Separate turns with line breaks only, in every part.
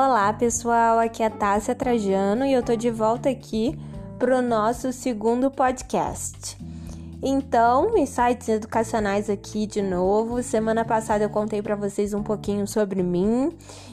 Olá pessoal, aqui é Tássia Trajano e eu tô de volta aqui pro nosso segundo podcast. Então, insights educacionais aqui de novo. Semana passada eu contei para vocês um pouquinho sobre mim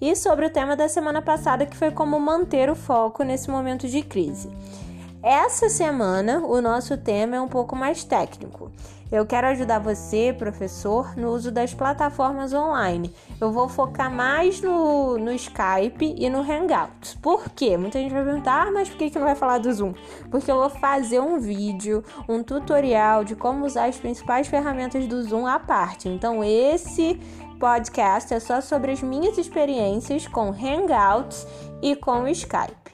e sobre o tema da semana passada que foi como manter o foco nesse momento de crise. Essa semana o nosso tema é um pouco mais técnico. Eu quero ajudar você, professor, no uso das plataformas online. Eu vou focar mais no, no Skype e no Hangouts. Por quê? Muita gente vai perguntar, ah, mas por que, que vai falar do Zoom? Porque eu vou fazer um vídeo, um tutorial de como usar as principais ferramentas do Zoom à parte. Então, esse podcast é só sobre as minhas experiências com Hangouts e com Skype.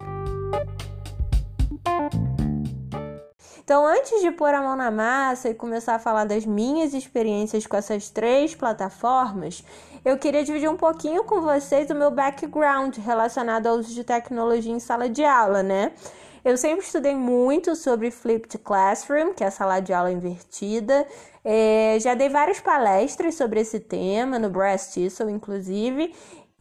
Então, antes de pôr a mão na massa e começar a falar das minhas experiências com essas três plataformas, eu queria dividir um pouquinho com vocês o meu background relacionado ao uso de tecnologia em sala de aula, né? Eu sempre estudei muito sobre Flipped Classroom, que é a sala de aula invertida. É, já dei várias palestras sobre esse tema, no Brass Tissel, inclusive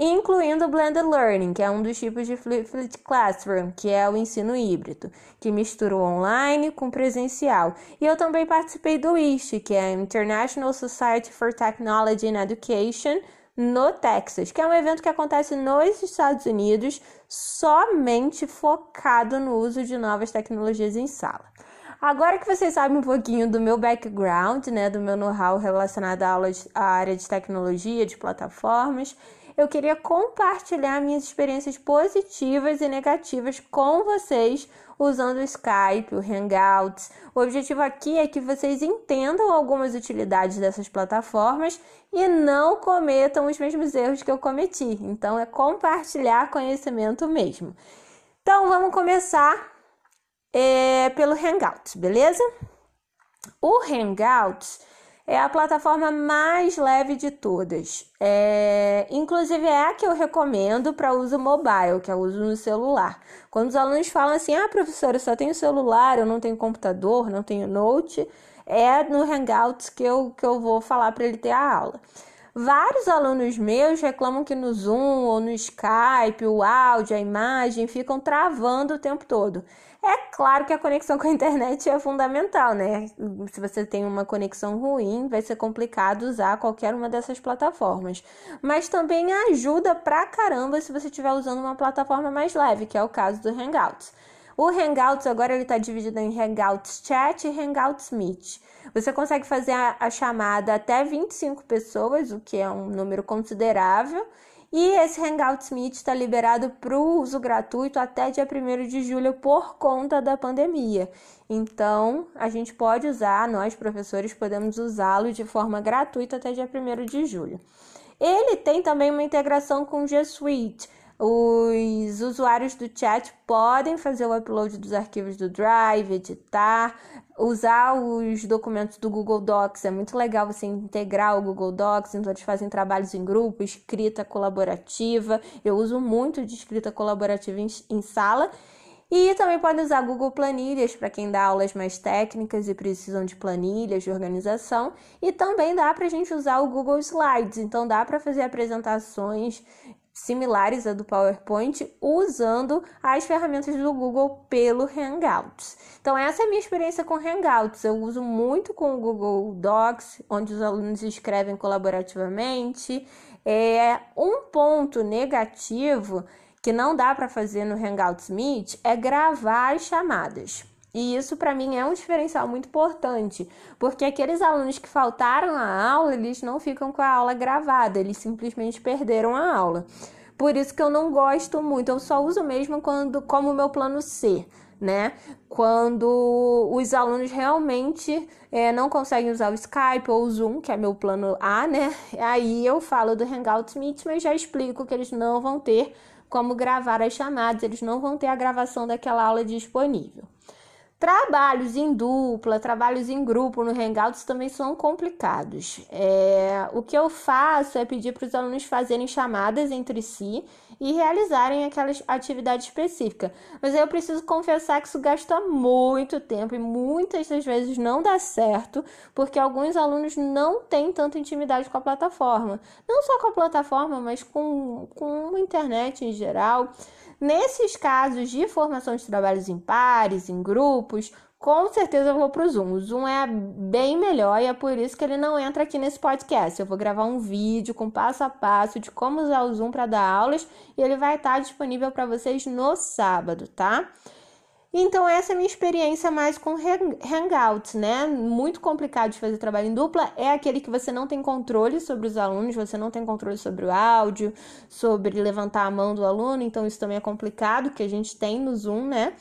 incluindo o Blended Learning, que é um dos tipos de Flipped Classroom, que é o ensino híbrido, que mistura o online com presencial. E eu também participei do IST, que é International Society for Technology and Education, no Texas, que é um evento que acontece nos Estados Unidos, somente focado no uso de novas tecnologias em sala. Agora que vocês sabem um pouquinho do meu background, né, do meu know-how relacionado à, aulas, à área de tecnologia, de plataformas, eu queria compartilhar minhas experiências positivas e negativas com vocês usando o Skype, o Hangouts. O objetivo aqui é que vocês entendam algumas utilidades dessas plataformas e não cometam os mesmos erros que eu cometi. Então, é compartilhar conhecimento mesmo. Então, vamos começar é, pelo Hangouts, beleza? O Hangouts é a plataforma mais leve de todas. É, inclusive é a que eu recomendo para uso mobile, que é o uso no celular. Quando os alunos falam assim, ah, professora, eu só tenho celular, eu não tenho computador, não tenho note, é no Hangouts que eu, que eu vou falar para ele ter a aula. Vários alunos meus reclamam que no Zoom ou no Skype o áudio, a imagem ficam travando o tempo todo. É claro que a conexão com a internet é fundamental, né? Se você tem uma conexão ruim, vai ser complicado usar qualquer uma dessas plataformas. Mas também ajuda pra caramba se você estiver usando uma plataforma mais leve, que é o caso do Hangouts. O Hangouts agora ele está dividido em Hangouts Chat e Hangouts Meet. Você consegue fazer a, a chamada até 25 pessoas, o que é um número considerável. E esse Hangouts Meet está liberado para o uso gratuito até dia 1 de julho por conta da pandemia. Então, a gente pode usar, nós professores podemos usá-lo de forma gratuita até dia 1 de julho. Ele tem também uma integração com o G Suite. Os usuários do chat podem fazer o upload dos arquivos do Drive, editar, usar os documentos do Google Docs. É muito legal você integrar o Google Docs, então eles fazem trabalhos em grupo, escrita colaborativa. Eu uso muito de escrita colaborativa em, em sala. E também pode usar Google Planilhas para quem dá aulas mais técnicas e precisam de planilhas de organização. E também dá para a gente usar o Google Slides, então dá para fazer apresentações similares à do PowerPoint usando as ferramentas do Google pelo Hangouts. Então essa é a minha experiência com Hangouts. Eu uso muito com o Google Docs, onde os alunos escrevem colaborativamente. É um ponto negativo que não dá para fazer no Hangouts Meet é gravar as chamadas. E isso para mim é um diferencial muito importante, porque aqueles alunos que faltaram a aula, eles não ficam com a aula gravada, eles simplesmente perderam a aula. Por isso que eu não gosto muito, eu só uso mesmo quando como meu plano C, né? Quando os alunos realmente é, não conseguem usar o Skype ou o Zoom, que é meu plano A, né? Aí eu falo do Hangouts Meet, mas já explico que eles não vão ter como gravar as chamadas, eles não vão ter a gravação daquela aula disponível. Trabalhos em dupla, trabalhos em grupo no Hangouts também são complicados. É, o que eu faço é pedir para os alunos fazerem chamadas entre si e realizarem aquela atividade específica. Mas eu preciso confessar que isso gasta muito tempo e muitas das vezes não dá certo, porque alguns alunos não têm tanta intimidade com a plataforma. Não só com a plataforma, mas com, com a internet em geral. Nesses casos de formação de trabalhos em pares, em grupos, com certeza eu vou para o Zoom. O Zoom é bem melhor e é por isso que ele não entra aqui nesse podcast. Eu vou gravar um vídeo com passo a passo de como usar o Zoom para dar aulas e ele vai estar disponível para vocês no sábado, tá? Então, essa é a minha experiência mais com Hangouts, né? Muito complicado de fazer trabalho em dupla. É aquele que você não tem controle sobre os alunos, você não tem controle sobre o áudio, sobre levantar a mão do aluno. Então, isso também é complicado, que a gente tem no Zoom, né?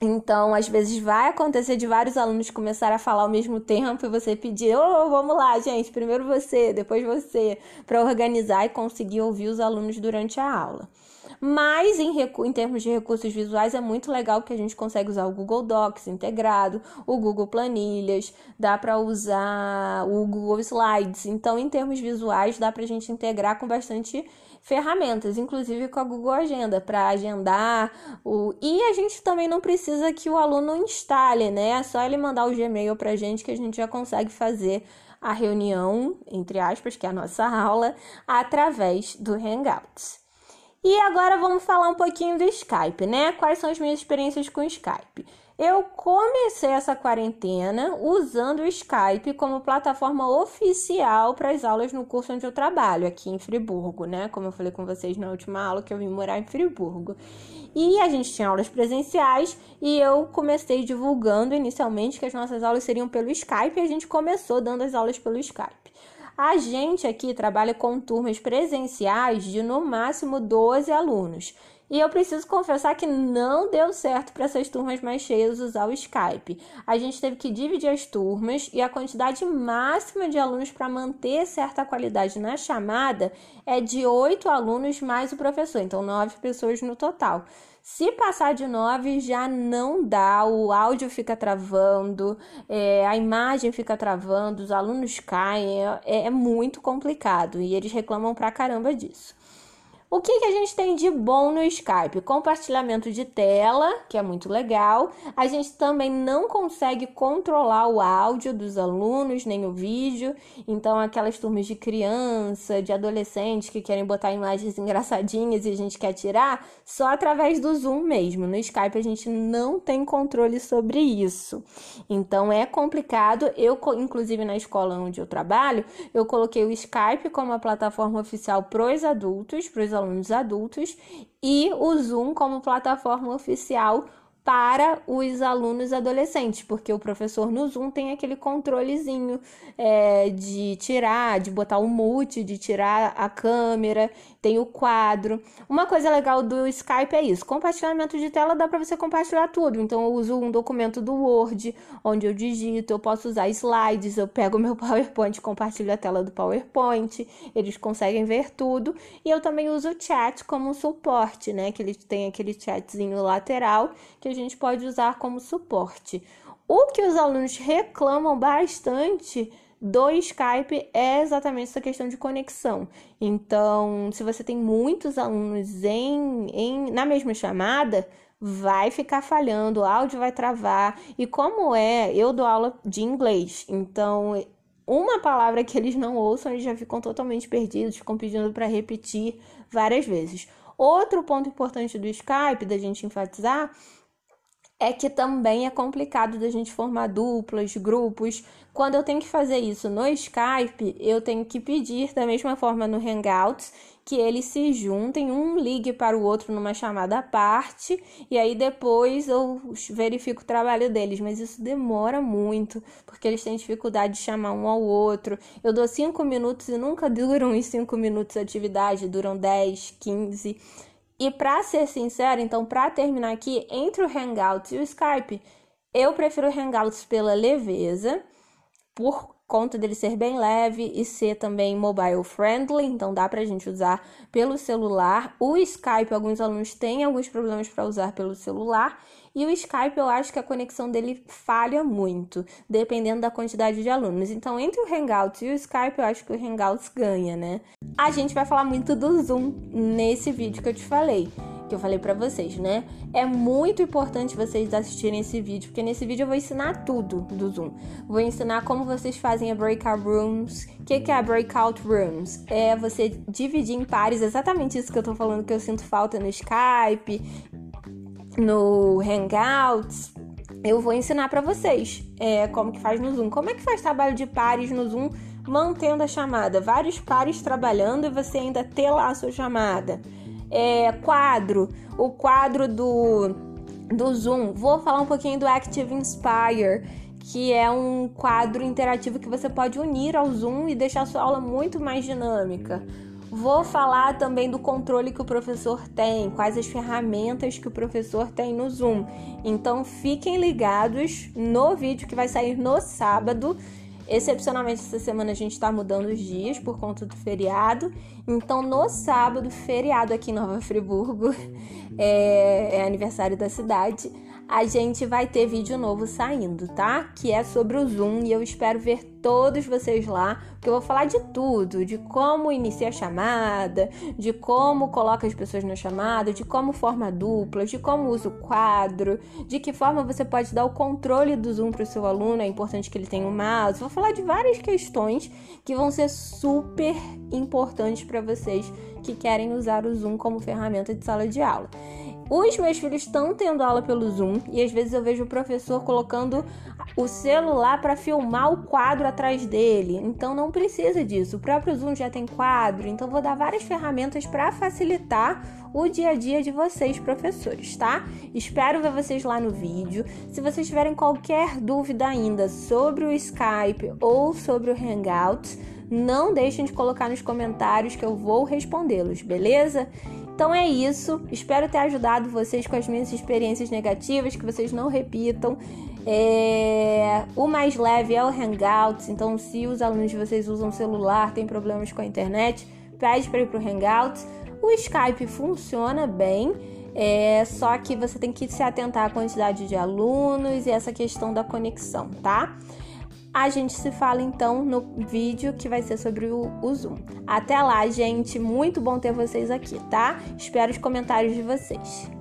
Então, às vezes vai acontecer de vários alunos começarem a falar ao mesmo tempo e você pedir, ô, oh, vamos lá, gente, primeiro você, depois você, para organizar e conseguir ouvir os alunos durante a aula. Mas em, em termos de recursos visuais é muito legal que a gente consegue usar o Google Docs integrado, o Google Planilhas, dá para usar o Google Slides. Então, em termos visuais, dá para a gente integrar com bastante ferramentas, inclusive com a Google Agenda, para agendar. O... E a gente também não precisa que o aluno instale, né? É só ele mandar o Gmail para a gente que a gente já consegue fazer a reunião, entre aspas, que é a nossa aula, através do Hangouts. E agora vamos falar um pouquinho do Skype, né? Quais são as minhas experiências com o Skype? Eu comecei essa quarentena usando o Skype como plataforma oficial para as aulas no curso onde eu trabalho, aqui em Friburgo, né? Como eu falei com vocês na última aula que eu vim morar em Friburgo. E a gente tinha aulas presenciais e eu comecei divulgando inicialmente que as nossas aulas seriam pelo Skype e a gente começou dando as aulas pelo Skype. A gente aqui trabalha com turmas presenciais de no máximo 12 alunos. E eu preciso confessar que não deu certo para essas turmas mais cheias usar o Skype. A gente teve que dividir as turmas e a quantidade máxima de alunos para manter certa qualidade na chamada é de 8 alunos mais o professor, então 9 pessoas no total. Se passar de 9, já não dá, o áudio fica travando, é, a imagem fica travando, os alunos caem, é, é muito complicado e eles reclamam pra caramba disso. O que, que a gente tem de bom no Skype? Compartilhamento de tela, que é muito legal. A gente também não consegue controlar o áudio dos alunos, nem o vídeo. Então, aquelas turmas de criança, de adolescentes que querem botar imagens engraçadinhas e a gente quer tirar, só através do Zoom mesmo. No Skype a gente não tem controle sobre isso. Então, é complicado. Eu, inclusive, na escola onde eu trabalho, eu coloquei o Skype como a plataforma oficial para os adultos, para os alunos adultos e o Zoom como plataforma oficial para os alunos adolescentes, porque o professor no Zoom tem aquele controlezinho é, de tirar, de botar o mute, de tirar a câmera, tem o quadro. Uma coisa legal do Skype é isso: compartilhamento de tela dá para você compartilhar tudo. Então eu uso um documento do Word, onde eu digito, eu posso usar slides, eu pego meu PowerPoint, compartilho a tela do PowerPoint, eles conseguem ver tudo. E eu também uso o chat como suporte, né? Que eles têm aquele chatzinho lateral que a gente pode usar como suporte. O que os alunos reclamam bastante do Skype é exatamente essa questão de conexão. Então, se você tem muitos alunos em, em na mesma chamada, vai ficar falhando, o áudio vai travar. E como é, eu dou aula de inglês, então uma palavra que eles não ouçam, eles já ficam totalmente perdidos, ficam pedindo para repetir várias vezes. Outro ponto importante do Skype, da gente enfatizar, é que também é complicado da gente formar duplas, grupos. Quando eu tenho que fazer isso no Skype, eu tenho que pedir da mesma forma no Hangouts que eles se juntem, um ligue para o outro numa chamada à parte, e aí depois eu verifico o trabalho deles. Mas isso demora muito, porque eles têm dificuldade de chamar um ao outro. Eu dou cinco minutos e nunca duram os cinco minutos de atividade, duram 10, 15. E para ser sincero, então, para terminar aqui, entre o Hangouts e o Skype, eu prefiro o Hangouts pela leveza, por conta dele ser bem leve e ser também mobile friendly, então dá pra gente usar pelo celular. O Skype, alguns alunos têm alguns problemas para usar pelo celular. E o Skype, eu acho que a conexão dele falha muito, dependendo da quantidade de alunos. Então, entre o Hangouts e o Skype, eu acho que o Hangouts ganha, né? A gente vai falar muito do Zoom nesse vídeo que eu te falei que eu falei para vocês, né? É muito importante vocês assistirem esse vídeo, porque nesse vídeo eu vou ensinar tudo do Zoom. Vou ensinar como vocês fazem a breakout rooms. O que, que é a breakout rooms? É você dividir em pares, exatamente isso que eu tô falando que eu sinto falta no Skype, no Hangouts. Eu vou ensinar para vocês é, como que faz no Zoom. Como é que faz trabalho de pares no Zoom, mantendo a chamada? Vários pares trabalhando e você ainda ter lá a sua chamada é, quadro, o quadro do, do Zoom. Vou falar um pouquinho do Active Inspire, que é um quadro interativo que você pode unir ao Zoom e deixar sua aula muito mais dinâmica. Vou falar também do controle que o professor tem, quais as ferramentas que o professor tem no Zoom. Então fiquem ligados no vídeo que vai sair no sábado Excepcionalmente, essa semana a gente está mudando os dias por conta do feriado. Então, no sábado, feriado aqui em Nova Friburgo, é, é aniversário da cidade a gente vai ter vídeo novo saindo, tá? Que é sobre o Zoom e eu espero ver todos vocês lá, porque eu vou falar de tudo, de como inicia a chamada, de como coloca as pessoas na chamada, de como forma dupla, de como usa o quadro, de que forma você pode dar o controle do Zoom para o seu aluno, é importante que ele tenha um mouse. Vou falar de várias questões que vão ser super importantes para vocês que querem usar o Zoom como ferramenta de sala de aula. Os meus filhos estão tendo aula pelo Zoom e às vezes eu vejo o professor colocando o celular para filmar o quadro atrás dele. Então não precisa disso. O próprio Zoom já tem quadro, então vou dar várias ferramentas para facilitar o dia a dia de vocês, professores, tá? Espero ver vocês lá no vídeo. Se vocês tiverem qualquer dúvida ainda sobre o Skype ou sobre o Hangouts, não deixem de colocar nos comentários que eu vou respondê-los, beleza? Então é isso. Espero ter ajudado vocês com as minhas experiências negativas, que vocês não repitam. É... O mais leve é o Hangouts. Então, se os alunos de vocês usam celular, tem problemas com a internet, pede para ir para o Hangouts. O Skype funciona bem. É, só que você tem que se atentar à quantidade de alunos e essa questão da conexão, tá? A gente se fala então no vídeo que vai ser sobre o, o Zoom. Até lá, gente. Muito bom ter vocês aqui, tá? Espero os comentários de vocês.